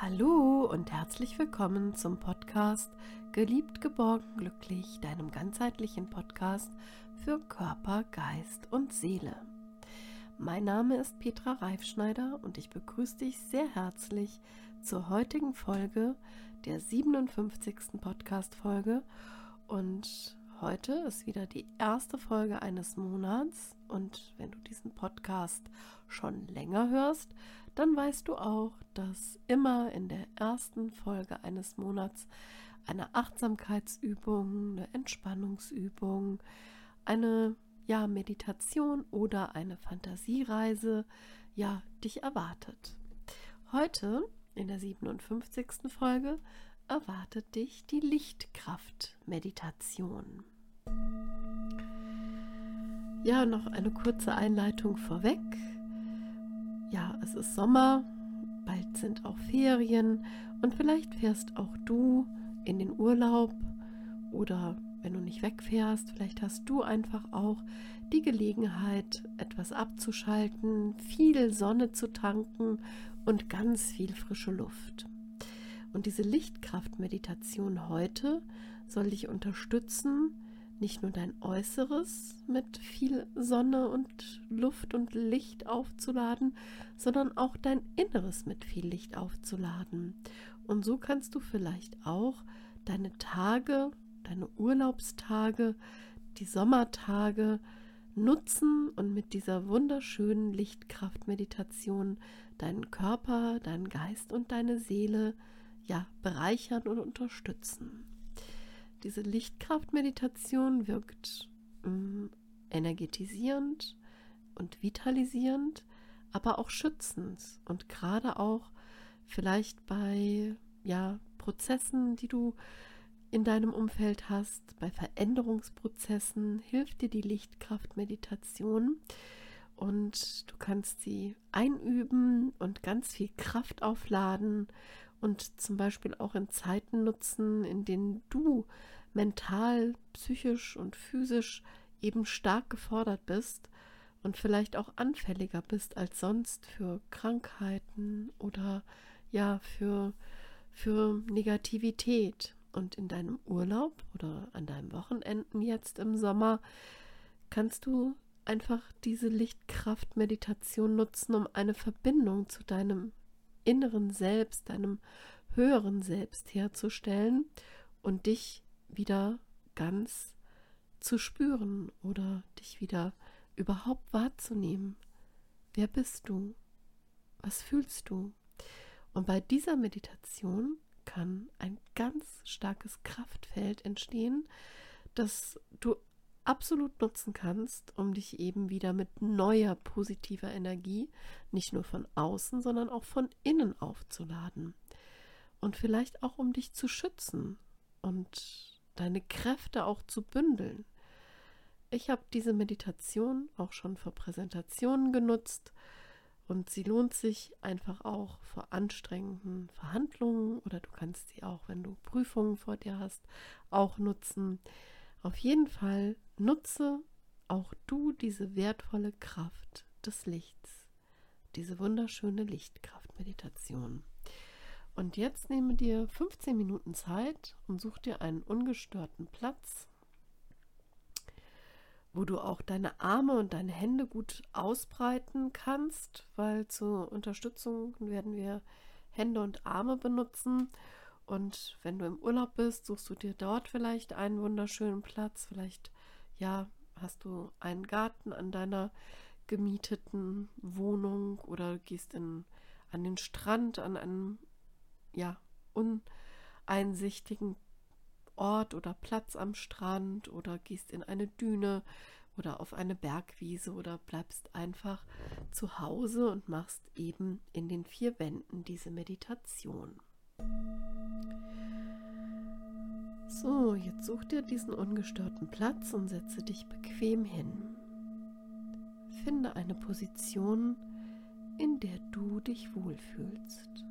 Hallo und herzlich willkommen zum Podcast Geliebt, geborgen, glücklich, deinem ganzheitlichen Podcast für Körper, Geist und Seele. Mein Name ist Petra Reifschneider und ich begrüße dich sehr herzlich zur heutigen Folge der 57. Podcast-Folge. Und heute ist wieder die erste Folge eines Monats. Und wenn du diesen Podcast schon länger hörst, dann weißt du auch, dass immer in der ersten Folge eines Monats eine Achtsamkeitsübung, eine Entspannungsübung, eine ja, Meditation oder eine Fantasiereise ja, dich erwartet. Heute in der 57. Folge erwartet dich die Lichtkraft-Meditation. Ja, noch eine kurze Einleitung vorweg ja, es ist Sommer, bald sind auch Ferien und vielleicht fährst auch du in den Urlaub oder wenn du nicht wegfährst, vielleicht hast du einfach auch die Gelegenheit, etwas abzuschalten, viel Sonne zu tanken und ganz viel frische Luft. Und diese Lichtkraftmeditation heute soll dich unterstützen, nicht nur dein Äußeres mit viel Sonne und Luft und Licht aufzuladen, sondern auch dein Inneres mit viel Licht aufzuladen. Und so kannst du vielleicht auch deine Tage, deine Urlaubstage, die Sommertage nutzen und mit dieser wunderschönen Lichtkraftmeditation deinen Körper, deinen Geist und deine Seele ja bereichern und unterstützen. Diese Lichtkraftmeditation wirkt äh, energetisierend und vitalisierend, aber auch schützend und gerade auch vielleicht bei ja, Prozessen, die du in deinem Umfeld hast, bei Veränderungsprozessen, hilft dir die Lichtkraftmeditation und du kannst sie einüben und ganz viel Kraft aufladen und zum Beispiel auch in Zeiten nutzen, in denen du mental, psychisch und physisch eben stark gefordert bist und vielleicht auch anfälliger bist als sonst für Krankheiten oder ja für, für Negativität. Und in deinem Urlaub oder an deinem Wochenenden jetzt im Sommer kannst du einfach diese Lichtkraft-Meditation nutzen, um eine Verbindung zu deinem inneren Selbst, deinem höheren Selbst herzustellen und dich wieder ganz zu spüren oder dich wieder überhaupt wahrzunehmen. Wer bist du? Was fühlst du? Und bei dieser Meditation kann ein ganz starkes Kraftfeld entstehen, das du absolut nutzen kannst, um dich eben wieder mit neuer positiver Energie nicht nur von außen, sondern auch von innen aufzuladen. Und vielleicht auch um dich zu schützen und deine Kräfte auch zu bündeln. Ich habe diese Meditation auch schon für Präsentationen genutzt und sie lohnt sich einfach auch vor anstrengenden Verhandlungen oder du kannst sie auch, wenn du Prüfungen vor dir hast, auch nutzen. Auf jeden Fall nutze auch du diese wertvolle Kraft des Lichts, diese wunderschöne Lichtkraftmeditation. Und jetzt nehme dir 15 Minuten Zeit und such dir einen ungestörten Platz, wo du auch deine Arme und deine Hände gut ausbreiten kannst, weil zur Unterstützung werden wir Hände und Arme benutzen. Und wenn du im Urlaub bist, suchst du dir dort vielleicht einen wunderschönen Platz. Vielleicht, ja, hast du einen Garten an deiner gemieteten Wohnung oder gehst in, an den Strand, an einem, ja, uneinsichtigen Ort oder Platz am Strand oder gehst in eine Düne oder auf eine Bergwiese oder bleibst einfach zu Hause und machst eben in den vier Wänden diese Meditation. So, jetzt such dir diesen ungestörten Platz und setze dich bequem hin. Finde eine Position, in der du dich wohlfühlst.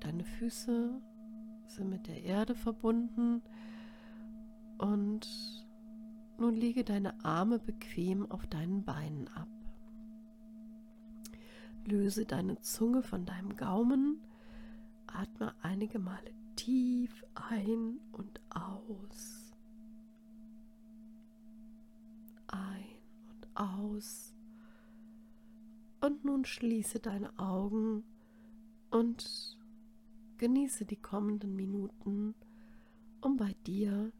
Deine Füße sind mit der Erde verbunden und nun lege deine Arme bequem auf deinen Beinen ab. Löse deine Zunge von deinem Gaumen. Atme einige Male tief ein und aus. Ein und aus. Und nun schließe deine Augen und genieße die kommenden Minuten, um bei dir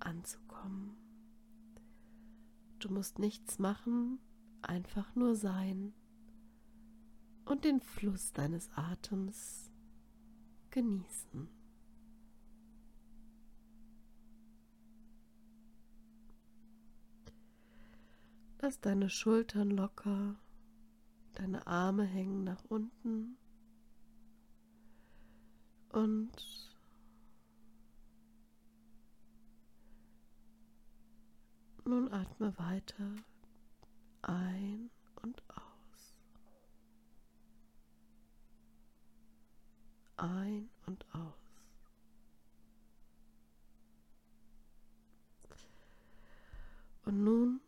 anzukommen. Du musst nichts machen, einfach nur sein und den Fluss deines Atems genießen. Lass deine Schultern locker, deine Arme hängen nach unten und nun atme weiter ein und aus. Ein und aus. Und nun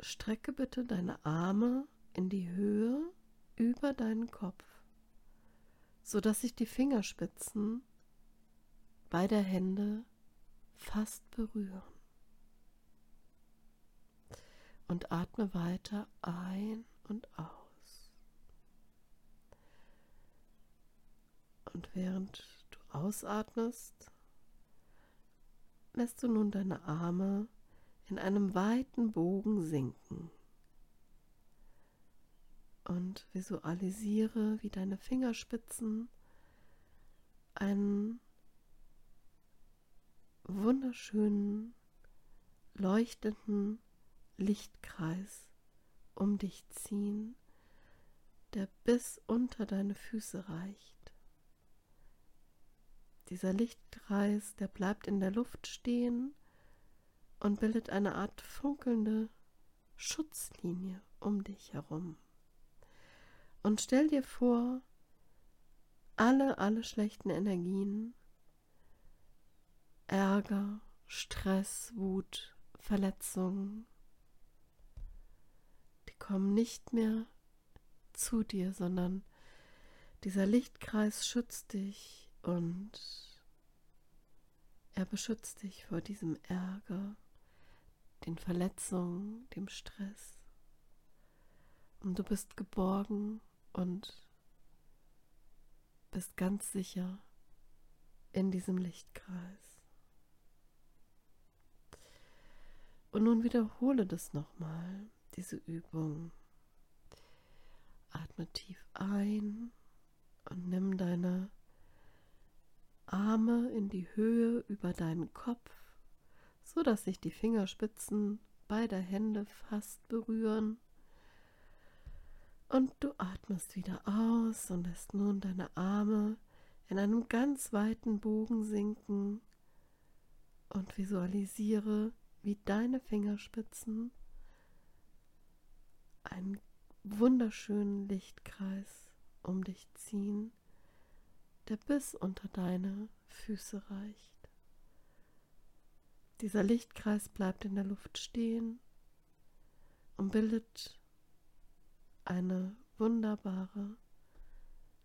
strecke bitte deine Arme in die Höhe über deinen Kopf, sodass sich die Fingerspitzen beider Hände fast berühren. Und atme weiter ein und aus. Und während du ausatmest, lässt du nun deine Arme in einem weiten Bogen sinken und visualisiere, wie deine Fingerspitzen einen wunderschönen, leuchtenden Lichtkreis um dich ziehen, der bis unter deine Füße reicht. Dieser Lichtkreis, der bleibt in der Luft stehen und bildet eine Art funkelnde Schutzlinie um dich herum. Und stell dir vor, alle, alle schlechten Energien, Ärger, Stress, Wut, Verletzungen, die kommen nicht mehr zu dir, sondern dieser Lichtkreis schützt dich und er beschützt dich vor diesem Ärger, den Verletzungen, dem Stress. Und du bist geborgen und bist ganz sicher in diesem Lichtkreis. Und nun wiederhole das nochmal, diese Übung. Atme tief ein und nimm deine Arme in die Höhe über deinen Kopf so dass sich die Fingerspitzen beider Hände fast berühren. Und du atmest wieder aus und lässt nun deine Arme in einem ganz weiten Bogen sinken und visualisiere, wie deine Fingerspitzen einen wunderschönen Lichtkreis um dich ziehen, der bis unter deine Füße reicht. Dieser Lichtkreis bleibt in der Luft stehen und bildet eine wunderbare,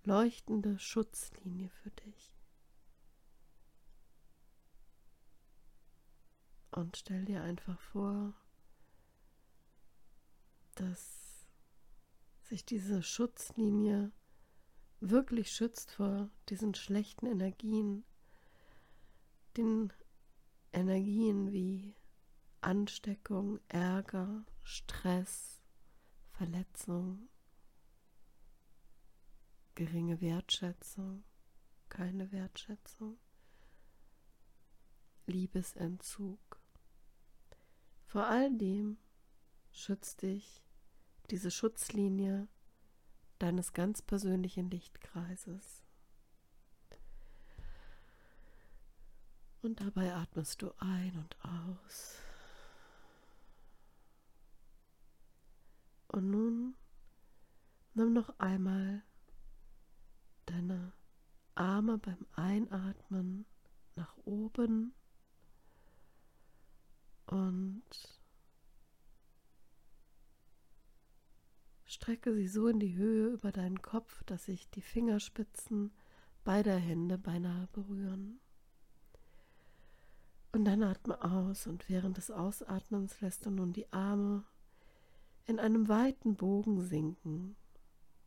leuchtende Schutzlinie für dich. Und stell dir einfach vor, dass sich diese Schutzlinie wirklich schützt vor diesen schlechten Energien, den Energien wie Ansteckung, Ärger, Stress, Verletzung, geringe Wertschätzung, keine Wertschätzung, Liebesentzug. Vor all dem schützt dich diese Schutzlinie deines ganz persönlichen Lichtkreises. Und dabei atmest du ein und aus. Und nun nimm noch einmal deine Arme beim Einatmen nach oben und Strecke sie so in die Höhe über deinen Kopf, dass sich die Fingerspitzen beider Hände beinahe berühren. Und dann atme aus und während des Ausatmens lässt du nun die Arme in einem weiten Bogen sinken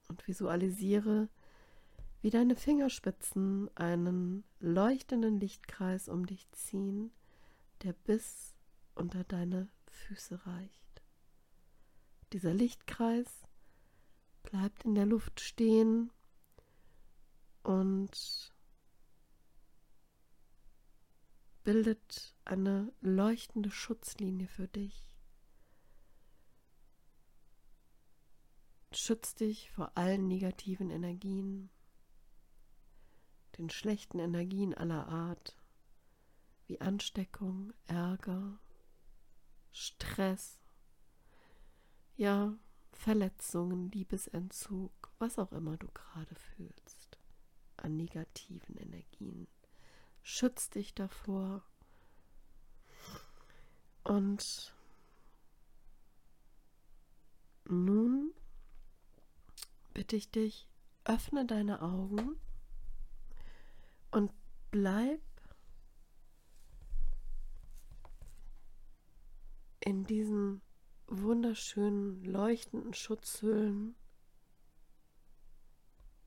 und visualisiere, wie deine Fingerspitzen einen leuchtenden Lichtkreis um dich ziehen, der bis unter deine Füße reicht. Dieser Lichtkreis bleibt in der Luft stehen und bildet eine leuchtende Schutzlinie für dich. Schützt dich vor allen negativen Energien, den schlechten Energien aller Art, wie Ansteckung, Ärger, Stress, ja, Verletzungen, Liebesentzug, was auch immer du gerade fühlst an negativen Energien. Schütz dich davor und nun bitte ich dich, öffne deine Augen und bleib in diesen wunderschönen leuchtenden Schutzhüllen.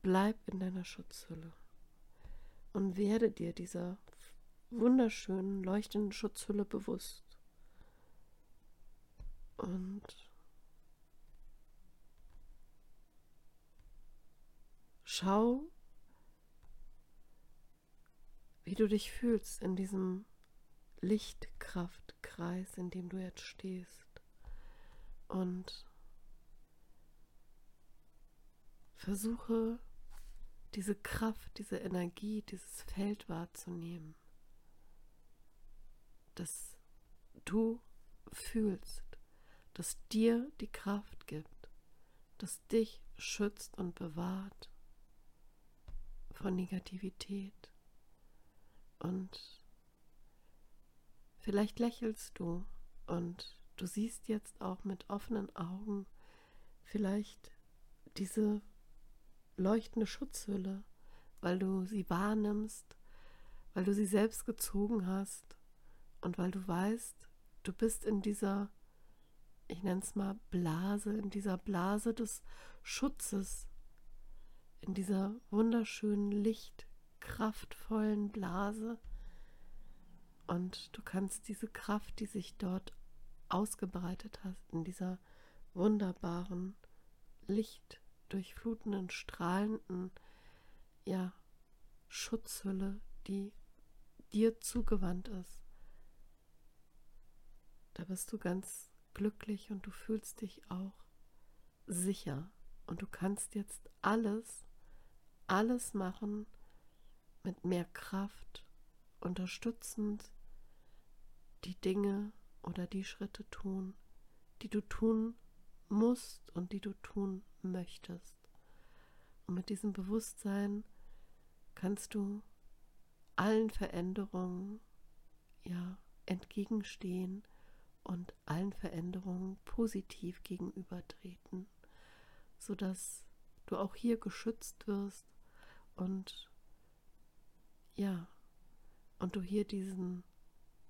Bleib in deiner Schutzhülle und werde dir dieser wunderschönen leuchtenden Schutzhülle bewusst. Und schau, wie du dich fühlst in diesem Lichtkraftkreis, in dem du jetzt stehst. Und versuche diese Kraft, diese Energie, dieses Feld wahrzunehmen, dass du fühlst, dass dir die Kraft gibt, das dich schützt und bewahrt von Negativität. Und vielleicht lächelst du und du siehst jetzt auch mit offenen Augen vielleicht diese leuchtende Schutzhülle, weil du sie wahrnimmst, weil du sie selbst gezogen hast und weil du weißt, du bist in dieser, ich nenne es mal Blase, in dieser Blase des Schutzes, in dieser wunderschönen, lichtkraftvollen Blase. Und du kannst diese Kraft, die sich dort ausgebreitet hat, in dieser wunderbaren Licht durchflutenden, strahlenden, ja, Schutzhülle, die dir zugewandt ist. Da bist du ganz glücklich und du fühlst dich auch sicher. Und du kannst jetzt alles, alles machen mit mehr Kraft, unterstützend die Dinge oder die Schritte tun, die du tun musst und die du tun möchtest. Und mit diesem Bewusstsein kannst du allen Veränderungen ja entgegenstehen und allen Veränderungen positiv gegenübertreten, sodass du auch hier geschützt wirst und ja, und du hier diesen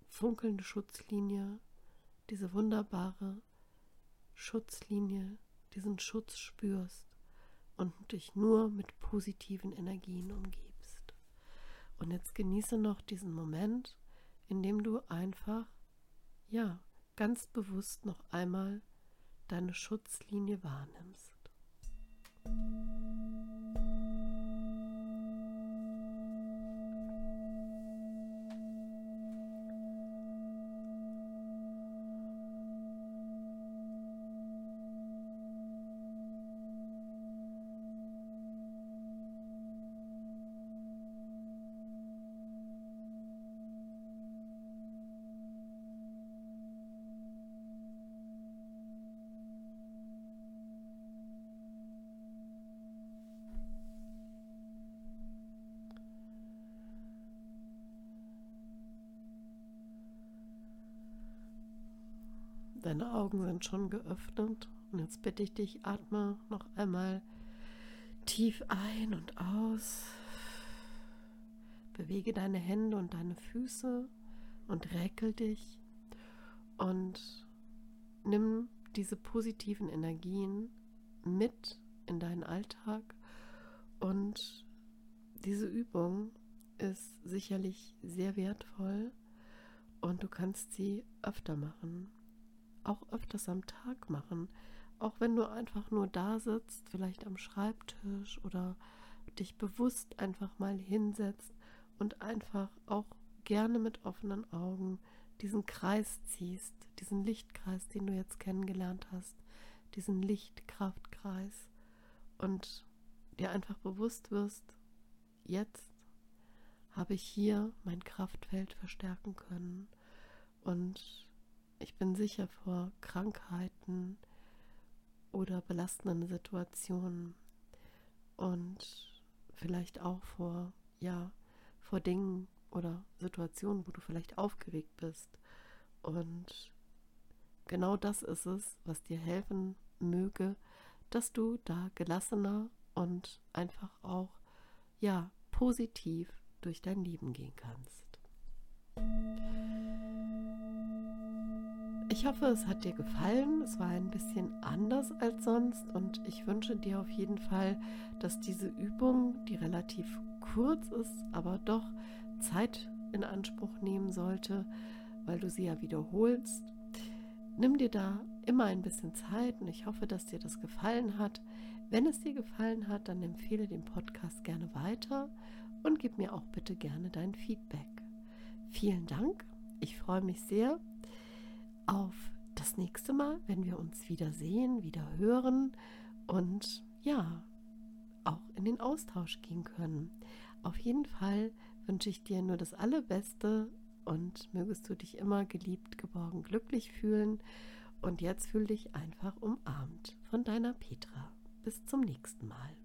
funkelnde Schutzlinie, diese wunderbare Schutzlinie, diesen Schutz spürst und dich nur mit positiven Energien umgibst. Und jetzt genieße noch diesen Moment, in dem du einfach, ja, ganz bewusst noch einmal deine Schutzlinie wahrnimmst. Deine Augen sind schon geöffnet. Und jetzt bitte ich dich, atme noch einmal tief ein und aus. Bewege deine Hände und deine Füße und räkel dich. Und nimm diese positiven Energien mit in deinen Alltag. Und diese Übung ist sicherlich sehr wertvoll. Und du kannst sie öfter machen, auch öfters am Tag machen, auch wenn du einfach nur da sitzt, vielleicht am Schreibtisch oder dich bewusst einfach mal hinsetzt und einfach auch gerne mit offenen Augen diesen Kreis ziehst, diesen Lichtkreis, den du jetzt kennengelernt hast, diesen Lichtkraftkreis und dir einfach bewusst wirst, jetzt habe ich hier mein Kraftfeld verstärken können und ich bin sicher vor Krankheiten oder belastenden Situationen und vielleicht auch vor, ja, vor Dingen oder Situationen, wo du vielleicht aufgeregt bist. Und genau das ist es, was dir helfen möge, dass du da gelassener und einfach auch, ja, positiv durch dein Leben gehen kannst. Ich hoffe, es hat dir gefallen. Es war ein bisschen anders als sonst und ich wünsche dir auf jeden Fall, dass diese Übung, die relativ kurz ist, aber doch Zeit in Anspruch nehmen sollte, weil du sie ja wiederholst. Nimm dir da immer ein bisschen Zeit und ich hoffe, dass dir das gefallen hat. Wenn es dir gefallen hat, dann empfehle den Podcast gerne weiter und gib mir auch bitte gerne dein Feedback. Vielen Dank. Ich freue mich sehr auf das nächste Mal, wenn wir uns wieder sehen, wieder hören und ja, auch in den Austausch gehen können. Auf jeden Fall wünsche ich dir nur das Allerbeste und mögest du dich immer geliebt, geborgen, glücklich fühlen. Und jetzt fühl dich einfach umarmt von deiner Petra. Bis zum nächsten Mal.